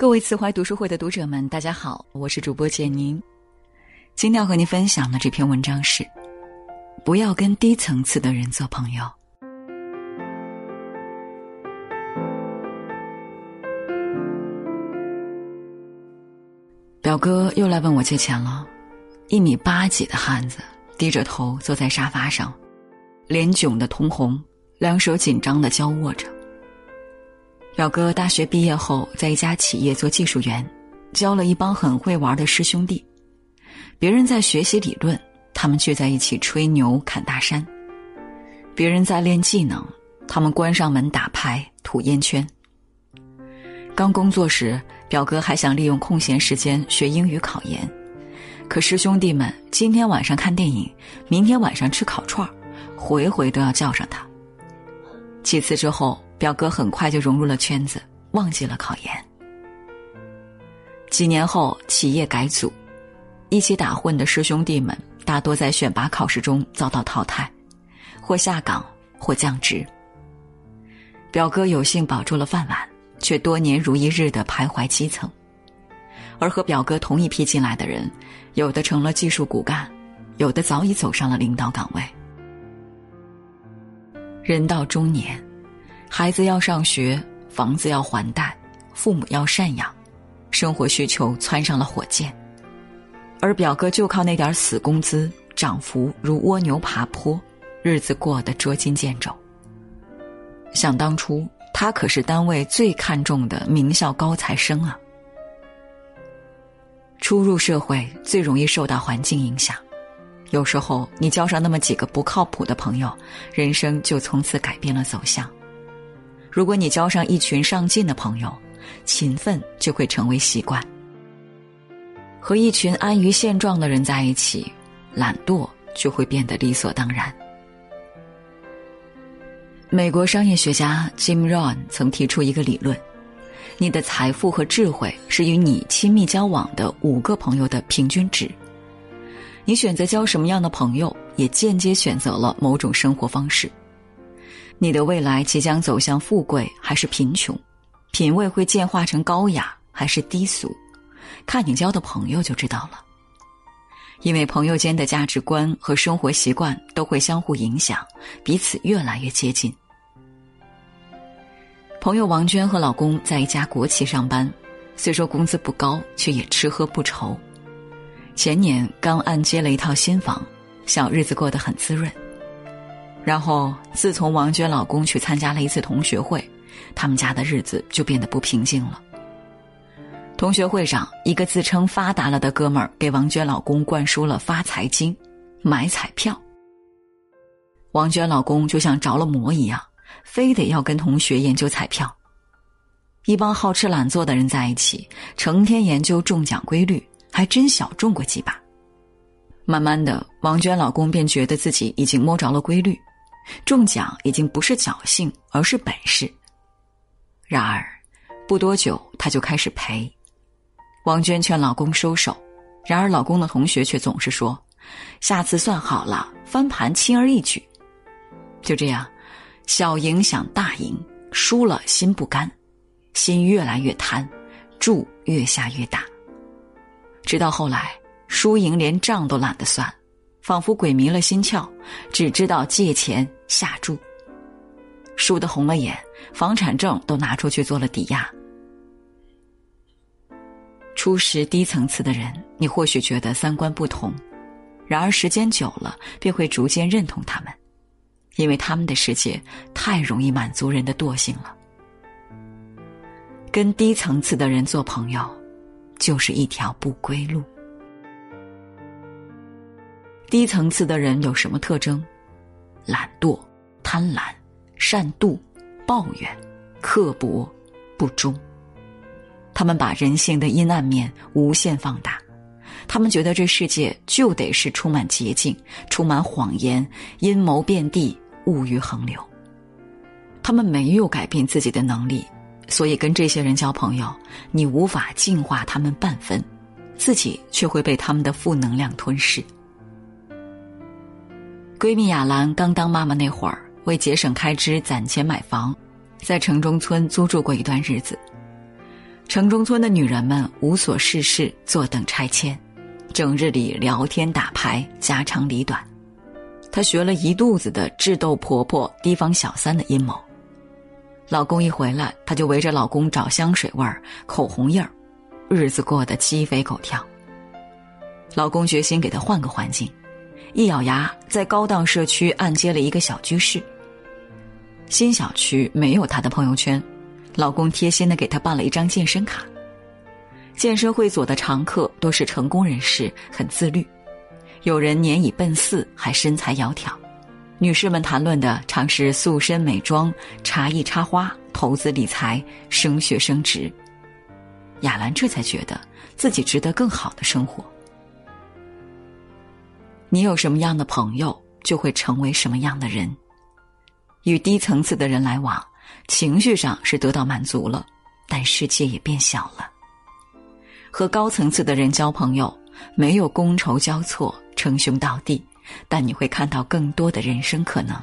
各位慈怀读书会的读者们，大家好，我是主播简宁。今天要和您分享的这篇文章是：不要跟低层次的人做朋友。表哥又来问我借钱了，一米八几的汉子，低着头坐在沙发上，脸窘得通红，两手紧张的交握着。表哥大学毕业后，在一家企业做技术员，交了一帮很会玩的师兄弟。别人在学习理论，他们聚在一起吹牛侃大山；别人在练技能，他们关上门打牌吐烟圈。刚工作时，表哥还想利用空闲时间学英语考研，可师兄弟们今天晚上看电影，明天晚上吃烤串儿回回都要叫上他。几次之后。表哥很快就融入了圈子，忘记了考研。几年后，企业改组，一起打混的师兄弟们大多在选拔考试中遭到淘汰，或下岗，或降职。表哥有幸保住了饭碗，却多年如一日的徘徊基层。而和表哥同一批进来的人，有的成了技术骨干，有的早已走上了领导岗位。人到中年。孩子要上学，房子要还贷，父母要赡养，生活需求蹿上了火箭，而表哥就靠那点死工资，涨幅如蜗牛爬坡，日子过得捉襟见肘。想当初，他可是单位最看重的名校高材生啊！初入社会，最容易受到环境影响，有时候你交上那么几个不靠谱的朋友，人生就从此改变了走向。如果你交上一群上进的朋友，勤奋就会成为习惯；和一群安于现状的人在一起，懒惰就会变得理所当然。美国商业学家 Jim Rohn 曾提出一个理论：你的财富和智慧是与你亲密交往的五个朋友的平均值。你选择交什么样的朋友，也间接选择了某种生活方式。你的未来即将走向富贵还是贫穷，品味会进化成高雅还是低俗，看你交的朋友就知道了。因为朋友间的价值观和生活习惯都会相互影响，彼此越来越接近。朋友王娟和老公在一家国企上班，虽说工资不高，却也吃喝不愁。前年刚按揭了一套新房，小日子过得很滋润。然后，自从王娟老公去参加了一次同学会，他们家的日子就变得不平静了。同学会上，一个自称发达了的哥们儿给王娟老公灌输了发财经，买彩票。王娟老公就像着了魔一样，非得要跟同学研究彩票。一帮好吃懒做的人在一起，成天研究中奖规律，还真小中过几把。慢慢的，王娟老公便觉得自己已经摸着了规律。中奖已经不是侥幸，而是本事。然而，不多久他就开始赔。王娟劝老公收手，然而老公的同学却总是说：“下次算好了，翻盘轻而易举。”就这样，小赢想大赢，输了心不甘，心越来越贪，注越下越大。直到后来，输赢连账都懒得算。仿佛鬼迷了心窍，只知道借钱下注，输得红了眼，房产证都拿出去做了抵押。初识低层次的人，你或许觉得三观不同，然而时间久了，便会逐渐认同他们，因为他们的世界太容易满足人的惰性了。跟低层次的人做朋友，就是一条不归路。低层次的人有什么特征？懒惰、贪婪、善妒、抱怨、刻薄、不忠。他们把人性的阴暗面无限放大，他们觉得这世界就得是充满捷径、充满谎言、阴谋遍地、物欲横流。他们没有改变自己的能力，所以跟这些人交朋友，你无法净化他们半分，自己却会被他们的负能量吞噬。闺蜜雅兰刚当妈妈那会儿，为节省开支攒钱买房，在城中村租住过一段日子。城中村的女人们无所事事，坐等拆迁，整日里聊天打牌，家长里短。她学了一肚子的智斗婆婆、提防小三的阴谋。老公一回来，她就围着老公找香水味儿、口红印儿，日子过得鸡飞狗跳。老公决心给她换个环境，一咬牙，在高档社区按揭了一个小居室。新小区没有她的朋友圈。老公贴心的给她办了一张健身卡。健身会所的常客都是成功人士，很自律，有人年已奔四还身材窈窕。女士们谈论的常是塑身美妆、茶艺插花、投资理财、升学升职。雅兰这才觉得自己值得更好的生活。你有什么样的朋友，就会成为什么样的人。与低层次的人来往。情绪上是得到满足了，但世界也变小了。和高层次的人交朋友，没有觥筹交错、称兄道弟，但你会看到更多的人生可能。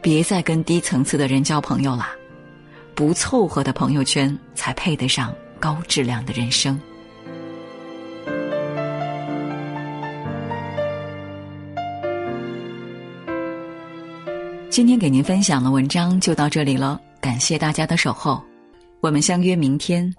别再跟低层次的人交朋友了，不凑合的朋友圈才配得上高质量的人生。今天给您分享的文章就到这里了，感谢大家的守候，我们相约明天。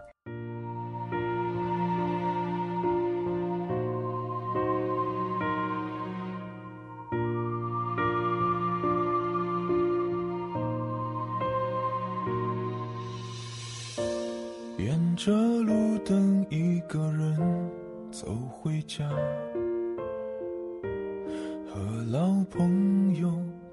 沿着路灯，一个人走回家，和老朋友。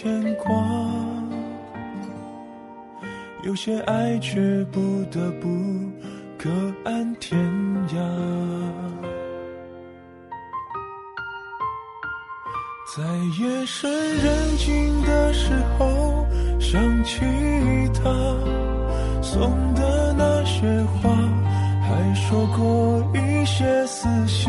牵挂，有些爱却不得不各安天涯。在夜深人静的时候，想起他送的那些花，还说过一些撕心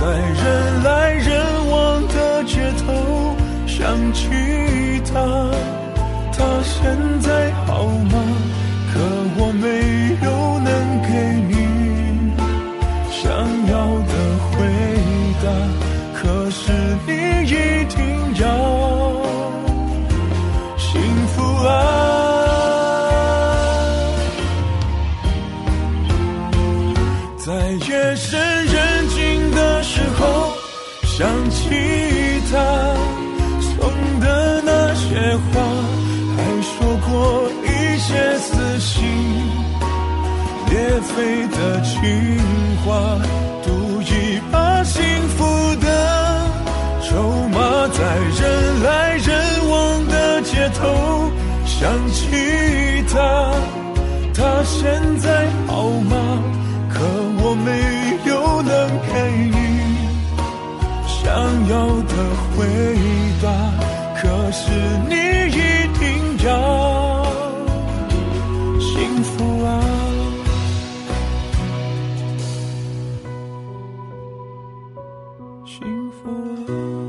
在人来人往的街头。想起他，他现在好吗？时候，想起他。的那。些话，还说过一些撕心裂肺的情话，赌一把幸福的筹码，在人来人往的街头想起他，他现在好吗？可我没有能给你想要的回答，可是你一定要幸福啊！幸福啊！